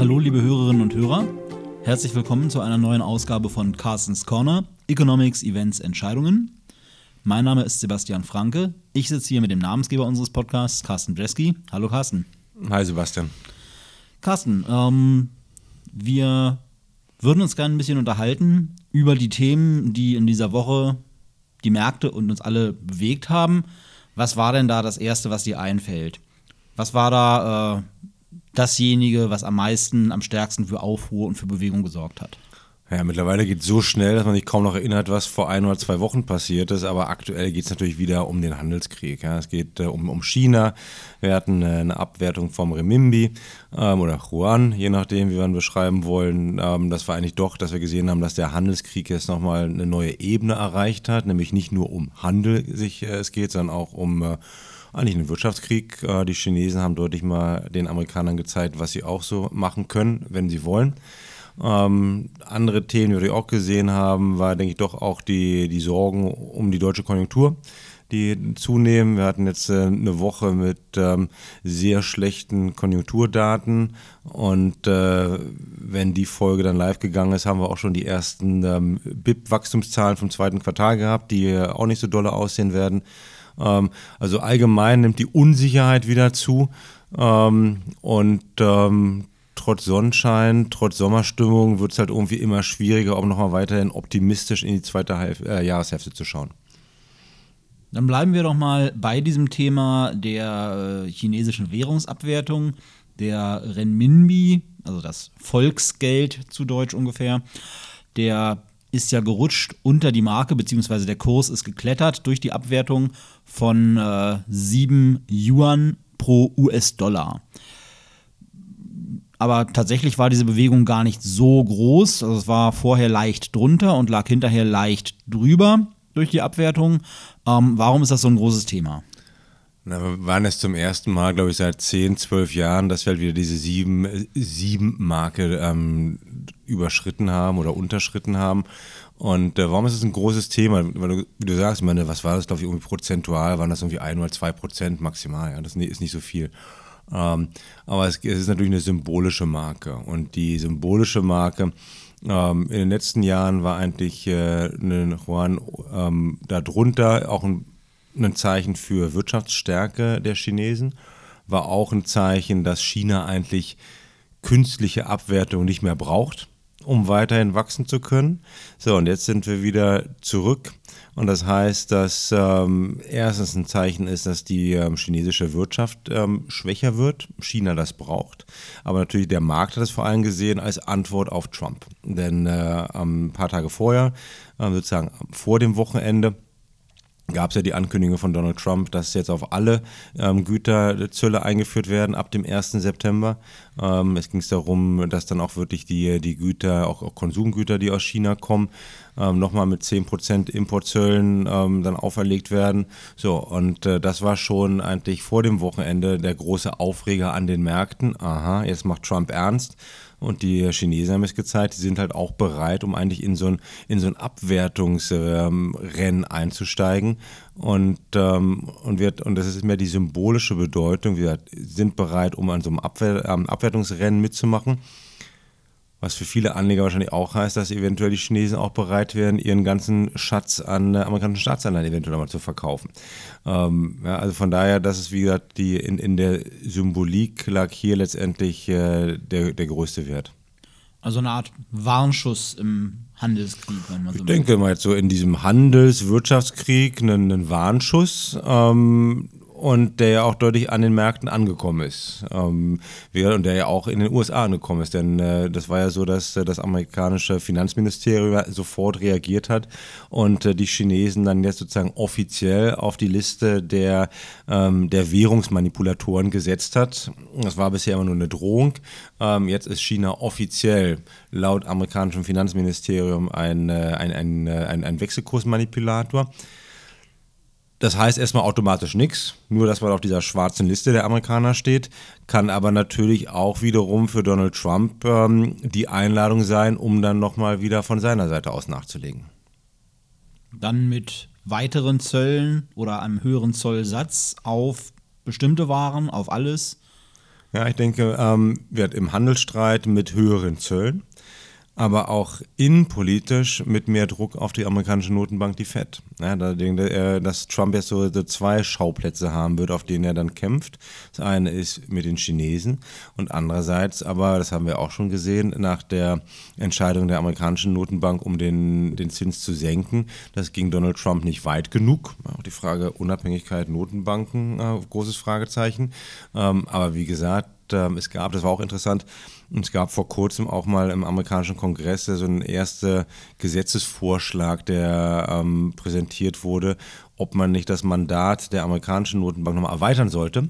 Hallo, liebe Hörerinnen und Hörer. Herzlich willkommen zu einer neuen Ausgabe von Carstens Corner, Economics, Events, Entscheidungen. Mein Name ist Sebastian Franke. Ich sitze hier mit dem Namensgeber unseres Podcasts, Carsten Bresky. Hallo, Carsten. Hi, Sebastian. Carsten, ähm, wir würden uns gerne ein bisschen unterhalten über die Themen, die in dieser Woche die Märkte und uns alle bewegt haben. Was war denn da das Erste, was dir einfällt? Was war da äh, dasjenige, was am meisten, am stärksten für Aufruhr und für Bewegung gesorgt hat? Ja, mittlerweile geht es so schnell, dass man sich kaum noch erinnert, was vor ein oder zwei Wochen passiert ist. Aber aktuell geht es natürlich wieder um den Handelskrieg. Ja. Es geht äh, um, um China. Wir hatten äh, eine Abwertung vom Renminbi ähm, oder Yuan, je nachdem, wie wir ihn beschreiben wollen. Ähm, das war eigentlich doch, dass wir gesehen haben, dass der Handelskrieg jetzt nochmal eine neue Ebene erreicht hat. Nämlich nicht nur um Handel sich äh, es geht, sondern auch um äh, eigentlich einen Wirtschaftskrieg. Äh, die Chinesen haben deutlich mal den Amerikanern gezeigt, was sie auch so machen können, wenn sie wollen. Ähm, andere Themen, die wir auch gesehen haben, war, denke ich, doch auch die, die Sorgen um die deutsche Konjunktur, die zunehmen. Wir hatten jetzt äh, eine Woche mit ähm, sehr schlechten Konjunkturdaten und äh, wenn die Folge dann live gegangen ist, haben wir auch schon die ersten ähm, BIP-Wachstumszahlen vom zweiten Quartal gehabt, die auch nicht so dolle aussehen werden. Ähm, also allgemein nimmt die Unsicherheit wieder zu. Ähm, und ähm, trotz Sonnenschein, trotz Sommerstimmung wird es halt irgendwie immer schwieriger, um nochmal weiterhin optimistisch in die zweite Half äh, Jahreshälfte zu schauen. Dann bleiben wir doch mal bei diesem Thema der äh, chinesischen Währungsabwertung, der Renminbi, also das Volksgeld zu Deutsch ungefähr. Der ist ja gerutscht unter die Marke, beziehungsweise der Kurs ist geklettert durch die Abwertung von äh, 7 Yuan pro US-Dollar. Aber tatsächlich war diese Bewegung gar nicht so groß. Also es war vorher leicht drunter und lag hinterher leicht drüber durch die Abwertung. Ähm, warum ist das so ein großes Thema? Na, wir waren es zum ersten Mal, glaube ich, seit 10, 12 Jahren, dass wir halt wieder diese 7-Marke ähm, überschritten haben oder unterschritten haben. Und äh, warum ist das ein großes Thema? Weil du, wie du sagst, ich meine, was war das, glaube ich, irgendwie prozentual? Waren das irgendwie ein oder zwei Prozent maximal? Ja, das ist nicht so viel. Ähm, aber es, es, ist natürlich eine symbolische Marke. Und die symbolische Marke ähm, in den letzten Jahren war eigentlich äh, eine Juan ähm, darunter auch ein, ein Zeichen für Wirtschaftsstärke der Chinesen, war auch ein Zeichen, dass China eigentlich künstliche Abwertung nicht mehr braucht um weiterhin wachsen zu können. So, und jetzt sind wir wieder zurück. Und das heißt, dass ähm, erstens ein Zeichen ist, dass die ähm, chinesische Wirtschaft ähm, schwächer wird, China das braucht. Aber natürlich der Markt hat es vor allem gesehen als Antwort auf Trump. Denn äh, ein paar Tage vorher, äh, sozusagen vor dem Wochenende, gab es ja die Ankündigung von Donald Trump, dass jetzt auf alle ähm, Güterzölle eingeführt werden ab dem 1. September. Ähm, es ging darum, dass dann auch wirklich die, die Güter, auch, auch Konsumgüter, die aus China kommen, ähm, nochmal mit 10% Importzöllen ähm, dann auferlegt werden. So, und äh, das war schon eigentlich vor dem Wochenende der große Aufreger an den Märkten. Aha, jetzt macht Trump ernst. Und die Chinesen haben es gezeigt, die sind halt auch bereit, um eigentlich in so ein, in so ein Abwertungsrennen ähm, einzusteigen. Und, ähm, und, wird, und das ist mehr die symbolische Bedeutung. Wir sind bereit, um an so einem Abwehr, ähm, Abwertungsrennen mitzumachen. Was für viele Anleger wahrscheinlich auch heißt, dass eventuell die Chinesen auch bereit wären, ihren ganzen Schatz an äh, amerikanischen Staatsanleihen eventuell mal zu verkaufen. Ähm, ja, also von daher, das ist wie gesagt, die, in, in der Symbolik lag hier letztendlich äh, der, der größte Wert. Also eine Art Warnschuss im Handelskrieg, wenn man so Ich denke mal jetzt so in diesem Handels-Wirtschaftskrieg einen, einen Warnschuss. Ähm, und der ja auch deutlich an den Märkten angekommen ist. Ähm, und der ja auch in den USA angekommen ist. Denn äh, das war ja so, dass äh, das amerikanische Finanzministerium sofort reagiert hat und äh, die Chinesen dann jetzt sozusagen offiziell auf die Liste der, ähm, der Währungsmanipulatoren gesetzt hat. Das war bisher immer nur eine Drohung. Ähm, jetzt ist China offiziell laut amerikanischem Finanzministerium ein, äh, ein, ein, äh, ein, ein Wechselkursmanipulator. Das heißt erstmal automatisch nichts, nur dass man auf dieser schwarzen Liste der Amerikaner steht, kann aber natürlich auch wiederum für Donald Trump ähm, die Einladung sein, um dann nochmal wieder von seiner Seite aus nachzulegen. Dann mit weiteren Zöllen oder einem höheren Zollsatz auf bestimmte Waren, auf alles? Ja, ich denke, ähm, wird im Handelsstreit mit höheren Zöllen aber auch innenpolitisch mit mehr Druck auf die amerikanische Notenbank, die FED. Ja, da er, dass Trump jetzt so, so, zwei Schauplätze haben wird, auf denen er dann kämpft. Das eine ist mit den Chinesen und andererseits aber, das haben wir auch schon gesehen, nach der Entscheidung der amerikanischen Notenbank, um den, den Zins zu senken, das ging Donald Trump nicht weit genug. Auch die Frage Unabhängigkeit Notenbanken, äh, großes Fragezeichen. Ähm, aber wie gesagt, ähm, es gab, das war auch interessant, es gab vor kurzem auch mal im amerikanischen Kongress so einen ersten Gesetzesvorschlag, der ähm, präsentiert wurde, ob man nicht das Mandat der amerikanischen Notenbank nochmal erweitern sollte.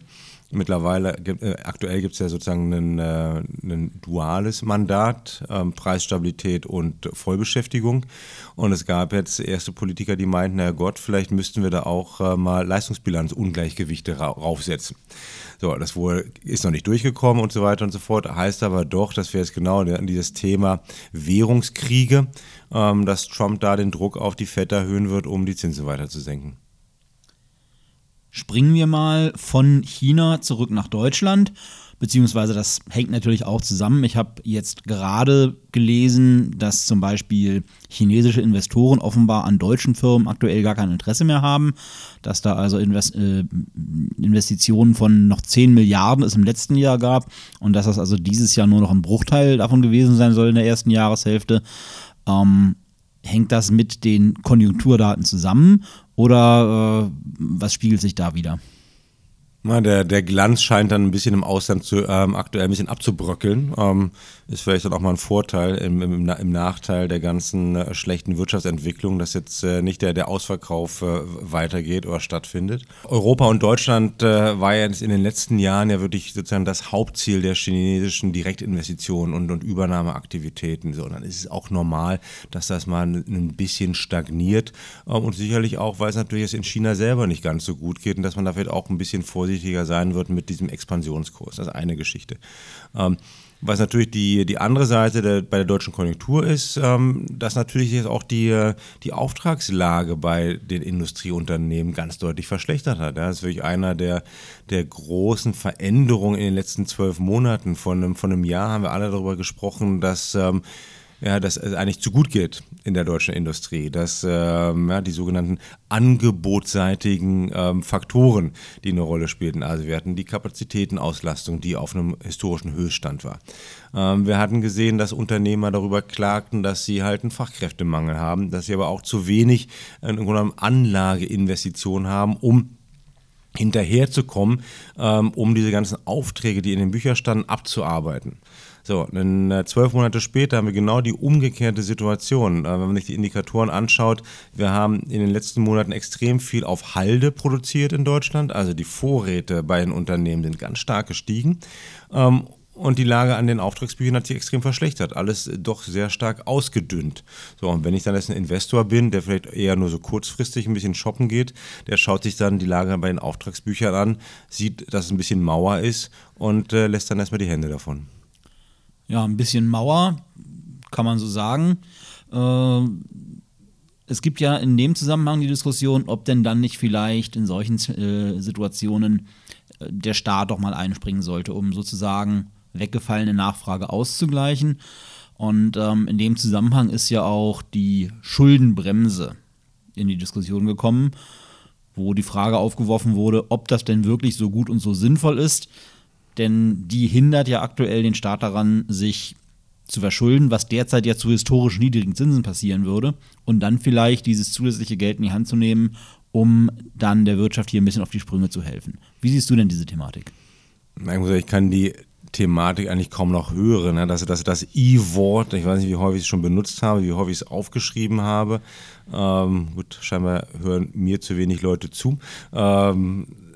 Mittlerweile, äh, aktuell gibt es ja sozusagen ein, äh, ein duales Mandat, ähm, Preisstabilität und Vollbeschäftigung. Und es gab jetzt erste Politiker, die meinten, na Gott, vielleicht müssten wir da auch äh, mal Leistungsbilanzungleichgewichte ra raufsetzen. So, das wohl ist noch nicht durchgekommen und so weiter und so fort. Heißt aber doch, dass wir jetzt genau an dieses Thema Währungskriege, ähm, dass Trump da den Druck auf die FED erhöhen wird, um die Zinsen weiter zu senken. Springen wir mal von China zurück nach Deutschland beziehungsweise das hängt natürlich auch zusammen. Ich habe jetzt gerade gelesen, dass zum Beispiel chinesische Investoren offenbar an deutschen Firmen aktuell gar kein Interesse mehr haben, dass da also Invest äh, Investitionen von noch 10 Milliarden es im letzten Jahr gab und dass das also dieses Jahr nur noch ein Bruchteil davon gewesen sein soll in der ersten Jahreshälfte. Ähm, hängt das mit den Konjunkturdaten zusammen oder äh, was spiegelt sich da wieder? Na, der, der Glanz scheint dann ein bisschen im Ausland zu, ähm, aktuell ein bisschen abzubröckeln. Ähm, ist vielleicht dann auch mal ein Vorteil im, im, im Nachteil der ganzen äh, schlechten Wirtschaftsentwicklung, dass jetzt äh, nicht der, der Ausverkauf äh, weitergeht oder stattfindet. Europa und Deutschland äh, war ja in den letzten Jahren ja wirklich sozusagen das Hauptziel der chinesischen Direktinvestitionen und, und Übernahmeaktivitäten. So, und dann ist es auch normal, dass das mal ein bisschen stagniert. Ähm, und sicherlich auch, weil es natürlich jetzt in China selber nicht ganz so gut geht und dass man da vielleicht auch ein bisschen vorsichtig vorsichtiger sein wird mit diesem Expansionskurs. Das ist eine Geschichte. Ähm, was natürlich die, die andere Seite der, bei der deutschen Konjunktur ist, ähm, dass natürlich jetzt auch die, die Auftragslage bei den Industrieunternehmen ganz deutlich verschlechtert hat. Ja. Das ist wirklich einer der, der großen Veränderungen in den letzten zwölf Monaten. Von einem, von einem Jahr haben wir alle darüber gesprochen, dass ähm, ja, dass es eigentlich zu gut geht in der deutschen Industrie, dass ähm, ja, die sogenannten angebotsseitigen ähm, Faktoren, die eine Rolle spielten. Also wir hatten die Kapazitätenauslastung, die auf einem historischen Höchststand war. Ähm, wir hatten gesehen, dass Unternehmer darüber klagten, dass sie halt einen Fachkräftemangel haben, dass sie aber auch zu wenig äh, Anlageinvestitionen haben, um hinterherzukommen, ähm, um diese ganzen Aufträge, die in den Büchern standen, abzuarbeiten. So, dann äh, zwölf Monate später haben wir genau die umgekehrte Situation. Äh, wenn man sich die Indikatoren anschaut, wir haben in den letzten Monaten extrem viel auf Halde produziert in Deutschland. Also die Vorräte bei den Unternehmen sind ganz stark gestiegen. Ähm, und die Lage an den Auftragsbüchern hat sich extrem verschlechtert. Alles doch sehr stark ausgedünnt. So, und wenn ich dann jetzt ein Investor bin, der vielleicht eher nur so kurzfristig ein bisschen shoppen geht, der schaut sich dann die Lage bei den Auftragsbüchern an, sieht, dass es ein bisschen Mauer ist und äh, lässt dann erstmal die Hände davon ja, ein bisschen Mauer, kann man so sagen. Äh, es gibt ja in dem Zusammenhang die Diskussion, ob denn dann nicht vielleicht in solchen äh, Situationen äh, der Staat doch mal einspringen sollte, um sozusagen weggefallene Nachfrage auszugleichen. Und ähm, in dem Zusammenhang ist ja auch die Schuldenbremse in die Diskussion gekommen, wo die Frage aufgeworfen wurde, ob das denn wirklich so gut und so sinnvoll ist denn die hindert ja aktuell den Staat daran, sich zu verschulden, was derzeit ja zu historisch niedrigen Zinsen passieren würde, und dann vielleicht dieses zusätzliche Geld in die Hand zu nehmen, um dann der Wirtschaft hier ein bisschen auf die Sprünge zu helfen. Wie siehst du denn diese Thematik? Ich kann die Thematik eigentlich kaum noch hören. Ne? Das, das, das I-Wort, ich weiß nicht, wie häufig ich es schon benutzt habe, wie häufig ich es aufgeschrieben habe. Ähm, gut, scheinbar hören mir zu wenig Leute zu. Ähm, äh,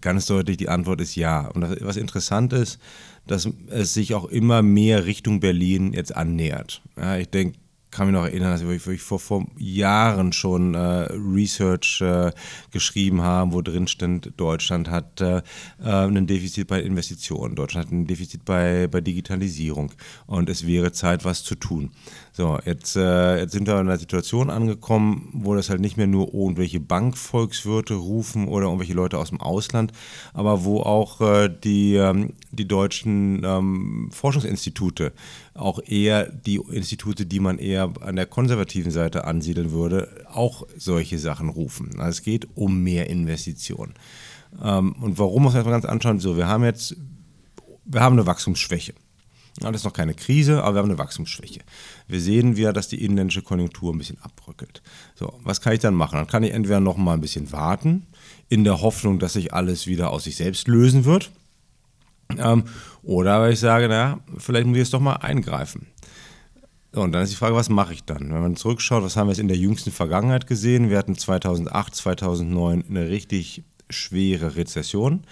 ganz deutlich, die Antwort ist ja. Und das, was interessant ist, dass es sich auch immer mehr Richtung Berlin jetzt annähert. Ja, ich denke, kann mich noch erinnern, dass wir wirklich vor, vor Jahren schon äh, Research äh, geschrieben haben, wo drin stand, Deutschland hat äh, äh ein Defizit bei Investitionen, Deutschland hat ein Defizit bei, bei Digitalisierung und es wäre Zeit, was zu tun. So, jetzt, äh, jetzt sind wir in einer Situation angekommen, wo das halt nicht mehr nur irgendwelche Bankvolkswirte rufen oder irgendwelche Leute aus dem Ausland, aber wo auch äh, die, ähm, die deutschen ähm, Forschungsinstitute, auch eher die Institute, die man eher an der konservativen Seite ansiedeln würde, auch solche Sachen rufen. Also es geht um mehr Investitionen. Ähm, und warum muss man das mal ganz anschauen? So, wir haben jetzt, wir haben eine Wachstumsschwäche. Ja, das ist noch keine Krise, aber wir haben eine Wachstumsschwäche. Wir sehen wieder, dass die inländische Konjunktur ein bisschen abbröckelt. So, was kann ich dann machen? Dann kann ich entweder noch mal ein bisschen warten, in der Hoffnung, dass sich alles wieder aus sich selbst lösen wird. Ähm, oder weil ich sage, naja, vielleicht muss ich jetzt doch mal eingreifen. und dann ist die Frage, was mache ich dann? Wenn man zurückschaut, was haben wir jetzt in der jüngsten Vergangenheit gesehen? Wir hatten 2008, 2009 eine richtig schwere Rezession.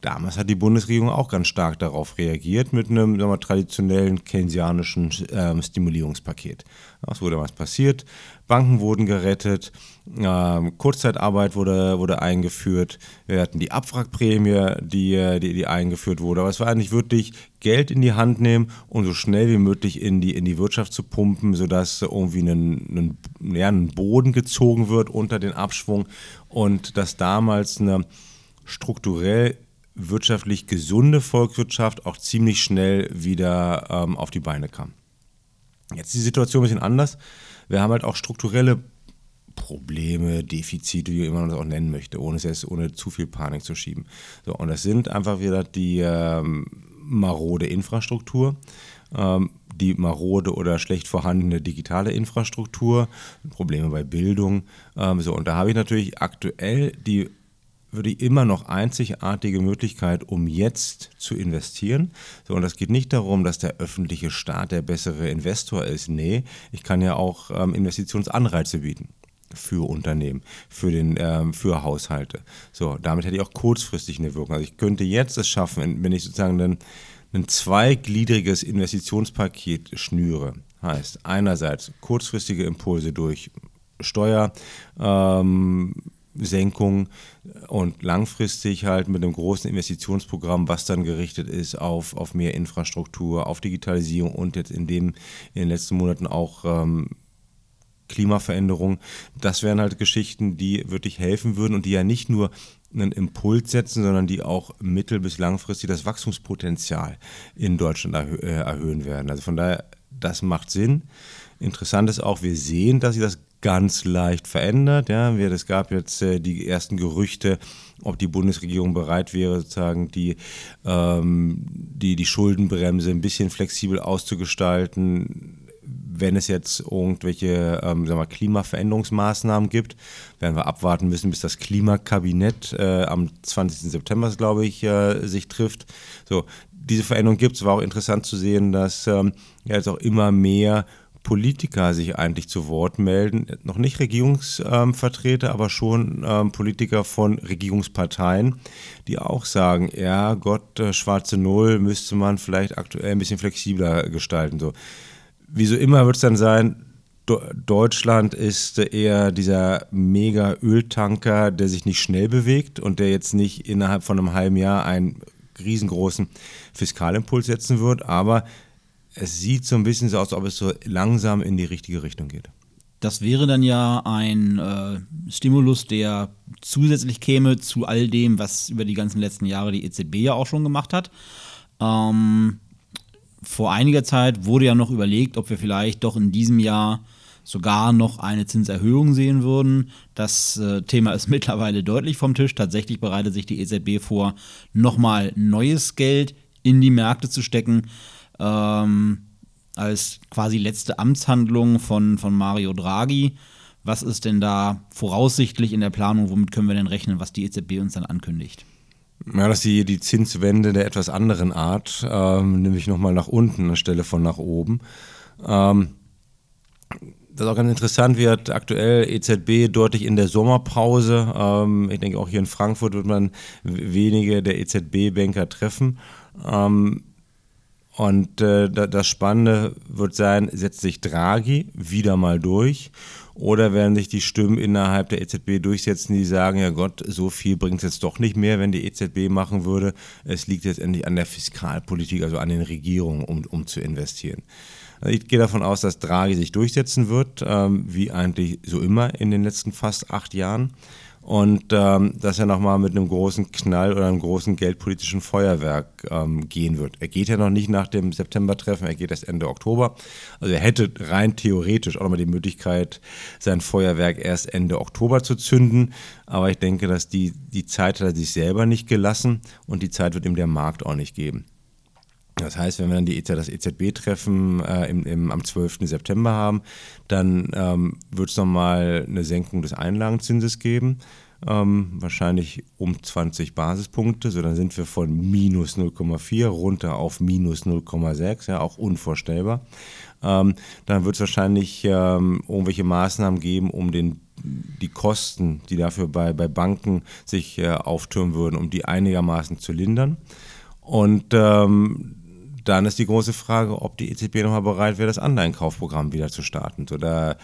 Damals hat die Bundesregierung auch ganz stark darauf reagiert mit einem wir, traditionellen keynesianischen äh, Stimulierungspaket. Was wurde damals passiert? Banken wurden gerettet, äh, Kurzzeitarbeit wurde, wurde eingeführt, wir hatten die Abwrackprämie, die, die, die eingeführt wurde. Aber es war eigentlich wirklich Geld in die Hand nehmen und so schnell wie möglich in die, in die Wirtschaft zu pumpen, sodass irgendwie ein, ja, ein Boden gezogen wird unter den Abschwung und dass damals eine strukturell wirtschaftlich gesunde Volkswirtschaft auch ziemlich schnell wieder ähm, auf die Beine kam. Jetzt ist die Situation ein bisschen anders. Wir haben halt auch strukturelle Probleme, Defizite, wie man das auch nennen möchte, ohne es ohne zu viel Panik zu schieben. So, und das sind einfach wieder die ähm, marode Infrastruktur, ähm, die marode oder schlecht vorhandene digitale Infrastruktur, Probleme bei Bildung. Ähm, so, und da habe ich natürlich aktuell die würde ich immer noch einzigartige Möglichkeit, um jetzt zu investieren. So, und das geht nicht darum, dass der öffentliche Staat der bessere Investor ist. Nee, ich kann ja auch ähm, Investitionsanreize bieten für Unternehmen, für, den, ähm, für Haushalte. So, damit hätte ich auch kurzfristig eine Wirkung. Also ich könnte jetzt es schaffen, wenn ich sozusagen ein, ein zweigliedriges Investitionspaket schnüre. Heißt, einerseits kurzfristige Impulse durch Steuer, ähm, Senkung und langfristig halt mit einem großen Investitionsprogramm, was dann gerichtet ist auf, auf mehr Infrastruktur, auf Digitalisierung und jetzt in, dem, in den letzten Monaten auch ähm, Klimaveränderung. Das wären halt Geschichten, die wirklich helfen würden und die ja nicht nur einen Impuls setzen, sondern die auch mittel- bis langfristig das Wachstumspotenzial in Deutschland erhö äh, erhöhen werden. Also von daher, das macht Sinn. Interessant ist auch, wir sehen, dass sich das ganz leicht verändert. Ja, es gab jetzt äh, die ersten Gerüchte, ob die Bundesregierung bereit wäre, sozusagen die, ähm, die, die Schuldenbremse ein bisschen flexibel auszugestalten, wenn es jetzt irgendwelche ähm, sagen wir, Klimaveränderungsmaßnahmen gibt, werden wir abwarten müssen, bis das Klimakabinett äh, am 20. September, glaube ich, äh, sich trifft. So, diese Veränderung gibt es. War auch interessant zu sehen, dass ähm, ja, jetzt auch immer mehr Politiker sich eigentlich zu Wort melden. Noch nicht Regierungsvertreter, aber schon ähm, Politiker von Regierungsparteien, die auch sagen, ja Gott, äh, schwarze Null müsste man vielleicht aktuell ein bisschen flexibler gestalten. So. Wieso immer wird es dann sein, Deutschland ist eher dieser mega Öltanker, der sich nicht schnell bewegt und der jetzt nicht innerhalb von einem halben Jahr einen riesengroßen Fiskalimpuls setzen wird, aber es sieht so ein bisschen so aus, als ob es so langsam in die richtige Richtung geht. Das wäre dann ja ein äh, Stimulus, der zusätzlich käme zu all dem, was über die ganzen letzten Jahre die EZB ja auch schon gemacht hat. Ähm, vor einiger Zeit wurde ja noch überlegt, ob wir vielleicht doch in diesem Jahr sogar noch eine Zinserhöhung sehen würden. Das äh, Thema ist mittlerweile deutlich vom Tisch. Tatsächlich bereitet sich die EZB vor, nochmal neues Geld in die Märkte zu stecken ähm, als quasi letzte Amtshandlung von, von Mario Draghi. Was ist denn da voraussichtlich in der Planung? Womit können wir denn rechnen, was die EZB uns dann ankündigt? Ja, dass die, die Zinswende der etwas anderen Art, ähm, nämlich nochmal nach unten anstelle von nach oben. Ähm, das ist auch ganz interessant wird aktuell EZB deutlich in der Sommerpause. Ähm, ich denke, auch hier in Frankfurt wird man wenige der EZB-Banker treffen. Ähm, Und äh, das Spannende wird sein, setzt sich Draghi wieder mal durch oder werden sich die Stimmen innerhalb der EZB durchsetzen, die sagen, ja Gott, so viel bringt es jetzt doch nicht mehr, wenn die EZB machen würde. Es liegt jetzt endlich an der Fiskalpolitik, also an den Regierungen, um, um zu investieren. Also ich gehe davon aus, dass Draghi sich durchsetzen wird, ähm, wie eigentlich so immer in den letzten fast acht Jahren und ähm, dass er nochmal mit einem großen Knall oder einem großen geldpolitischen Feuerwerk ähm, gehen wird. Er geht ja noch nicht nach dem September-Treffen, er geht erst Ende Oktober. Also er hätte rein theoretisch auch nochmal die Möglichkeit, sein Feuerwerk erst Ende Oktober zu zünden. Aber ich denke, dass die, die Zeit hat er sich selber nicht gelassen und die Zeit wird ihm der Markt auch nicht geben. Das heißt, wenn wir dann die, e das EZB-Treffen äh, im, im, am 12. September haben, dann ähm, wird es nochmal eine Senkung des Einlagenzinses geben. Ähm, wahrscheinlich um 20 Basispunkte. So, dann sind wir von minus 0,4 runter auf minus 0,6, ja, auch unvorstellbar. Ähm, dann wird es wahrscheinlich ähm, irgendwelche Maßnahmen geben, um den, die Kosten, die dafür bei, bei Banken sich äh, auftürmen würden, um die einigermaßen zu lindern. Und ähm, dann ist die große Frage, ob die EZB nochmal bereit wäre, das Anleihenkaufprogramm wieder zu starten. So, da,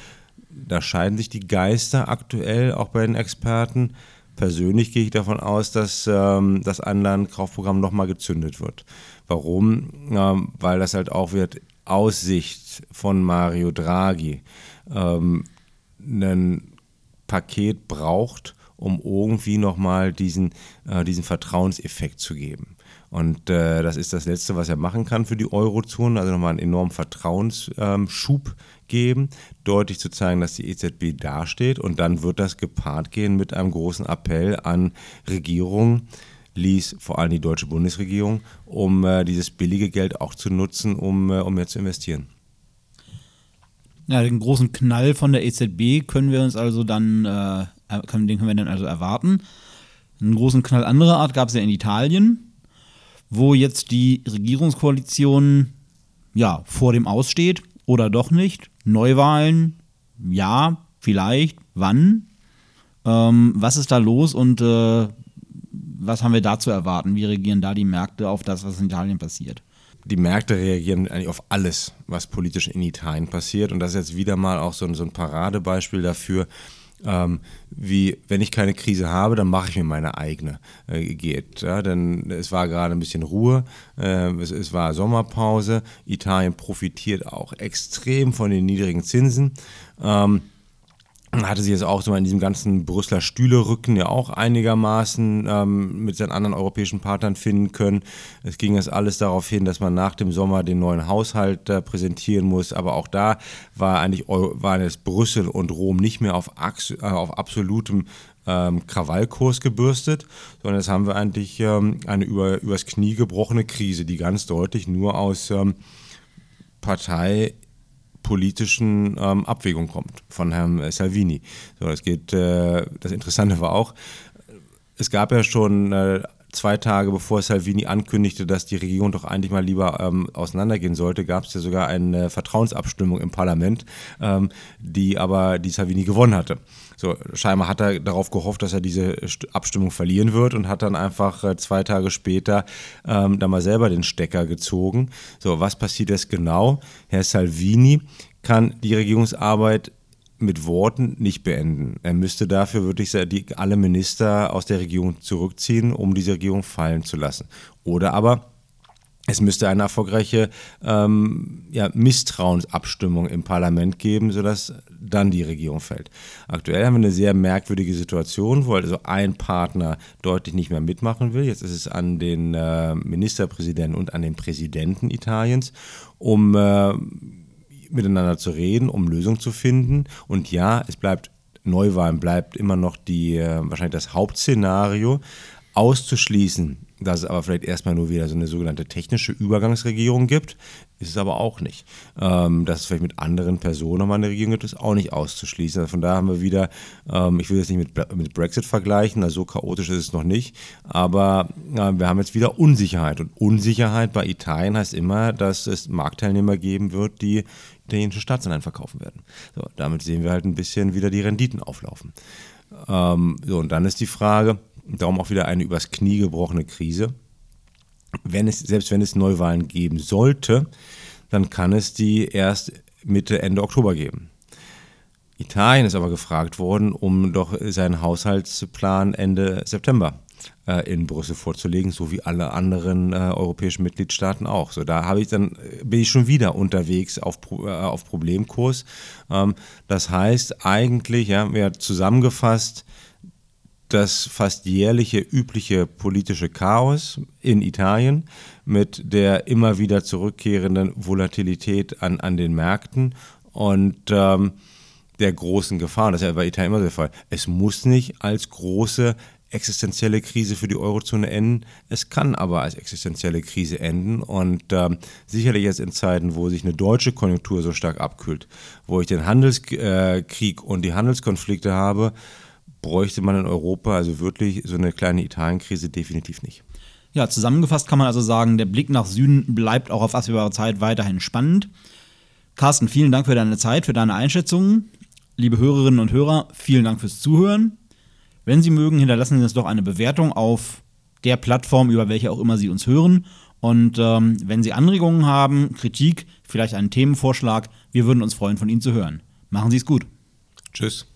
da scheiden sich die Geister aktuell auch bei den Experten. Persönlich gehe ich davon aus, dass ähm, das Anleihenkaufprogramm nochmal gezündet wird. Warum? Ähm, weil das halt auch wird Aussicht von Mario Draghi ähm, ein Paket braucht, um irgendwie nochmal diesen, äh, diesen Vertrauenseffekt zu geben. Und äh, das ist das Letzte, was er machen kann für die Eurozone, also nochmal einen enormen Vertrauensschub ähm, geben, deutlich zu zeigen, dass die EZB dasteht. Und dann wird das gepaart gehen mit einem großen Appell an Regierungen, ließ vor allem die deutsche Bundesregierung, um äh, dieses billige Geld auch zu nutzen, um, äh, um mehr zu investieren. Ja, den großen Knall von der EZB können wir uns also dann, äh, den können wir dann also erwarten. Einen großen Knall anderer Art gab es ja in Italien wo jetzt die Regierungskoalition ja vor dem Aussteht oder doch nicht. Neuwahlen, ja, vielleicht, wann? Ähm, was ist da los und äh, was haben wir da zu erwarten? Wie reagieren da die Märkte auf das, was in Italien passiert? Die Märkte reagieren eigentlich auf alles, was politisch in Italien passiert. Und das ist jetzt wieder mal auch so ein, so ein Paradebeispiel dafür, ähm, wie wenn ich keine Krise habe, dann mache ich mir meine eigene äh, geht. Ja, denn es war gerade ein bisschen Ruhe, äh, es, es, war Sommerpause, Italien profitiert auch extrem von den niedrigen Zinsen. Ähm, hatte sich jetzt auch so in diesem ganzen Brüsseler Stühlerücken ja auch einigermaßen ähm, mit seinen anderen europäischen Partnern finden können. Es ging jetzt alles darauf hin, dass man nach dem Sommer den neuen Haushalt äh, präsentieren muss, aber auch da war eigentlich waren jetzt Brüssel und Rom nicht mehr auf, äh, auf absolutem ähm, Krawallkurs gebürstet, sondern jetzt haben wir eigentlich ähm, eine über, übers Knie gebrochene Krise, die ganz deutlich nur aus ähm, Partei politischen ähm, Abwägung kommt von Herrn Salvini. So, das geht, äh, das Interessante war auch, es gab ja schon äh, zwei Tage bevor Salvini ankündigte, dass die Regierung doch eigentlich mal lieber ähm, auseinandergehen sollte, gab es ja sogar eine Vertrauensabstimmung im Parlament, ähm, die aber die Salvini gewonnen hatte. So, scheinbar hat er darauf gehofft, dass er diese Abstimmung verlieren wird und hat dann einfach äh, zwei Tage später ähm, da mal selber den Stecker gezogen. So, was passiert jetzt genau? Herr Salvini kann die Regierungsarbeit mit Worten nicht beenden. Er müsste dafür wirklich alle Minister aus der Regierung zurückziehen, um diese Regierung fallen zu lassen. Oder aber es müsste eine erfolgreiche ähm, ja, Misstrauensabstimmung im Parlament geben, sodass dann die Regierung fällt. Aktuell haben wir eine sehr merkwürdige Situation, wo also ein Partner deutlich nicht mehr mitmachen will. Jetzt ist es an den äh, Ministerpräsidenten und an den Präsidenten Italiens, um äh, miteinander zu reden, um Lösungen zu finden. Und ja, es bleibt Neuwahlen bleibt immer noch die äh, wahrscheinlich das Hauptszenario. Auszuschließen dass es aber vielleicht erstmal nur wieder so eine sogenannte technische Übergangsregierung gibt, ist es aber auch nicht. Ähm, dass es vielleicht mit anderen Personen nochmal eine Regierung gibt, ist auch nicht auszuschließen. Also von da haben wir wieder, ähm, ich will jetzt nicht mit, mit Brexit vergleichen, also so chaotisch ist es noch nicht, aber äh, wir haben jetzt wieder Unsicherheit. Und Unsicherheit bei Italien heißt immer, dass es Marktteilnehmer geben wird, die italienische Staatsanleihen verkaufen werden. So, damit sehen wir halt ein bisschen wieder die Renditen auflaufen. Ähm, so, und dann ist die Frage, darum auch wieder eine übers Knie gebrochene Krise. wenn es, selbst wenn es Neuwahlen geben sollte, dann kann es die erst Mitte, Ende Oktober geben. Italien ist aber gefragt worden, um doch seinen Haushaltsplan Ende September äh, in Brüssel vorzulegen, so wie alle anderen äh, europäischen Mitgliedstaaten auch. So, da habe ich dann bin ich schon wieder unterwegs auf, äh, auf Problemkurs. Ähm, das heißt eigentlich, ja, wir zusammengefasst, das fast jährliche übliche politische Chaos in Italien mit der immer wieder zurückkehrenden Volatilität an, an den Märkten und ähm, der großen Gefahr. Das ist ja bei Italien immer der Fall. Es muss nicht als große existenzielle Krise für die Eurozone enden. Es kann aber als existenzielle Krise enden. Und ähm, sicherlich jetzt in Zeiten, wo sich eine deutsche Konjunktur so stark abkühlt, wo ich den Handelskrieg äh, und die Handelskonflikte habe, bräuchte man in Europa also wirklich so eine kleine Italienkrise definitiv nicht. Ja, zusammengefasst kann man also sagen, der Blick nach Süden bleibt auch auf absehbare Zeit weiterhin spannend. Carsten, vielen Dank für deine Zeit, für deine Einschätzungen. Liebe Hörerinnen und Hörer, vielen Dank fürs Zuhören. Wenn Sie mögen, hinterlassen Sie uns doch eine Bewertung auf der Plattform, über welche auch immer Sie uns hören. Und ähm, wenn Sie Anregungen haben, Kritik, vielleicht einen Themenvorschlag, wir würden uns freuen, von Ihnen zu hören. Machen Sie es gut. Tschüss.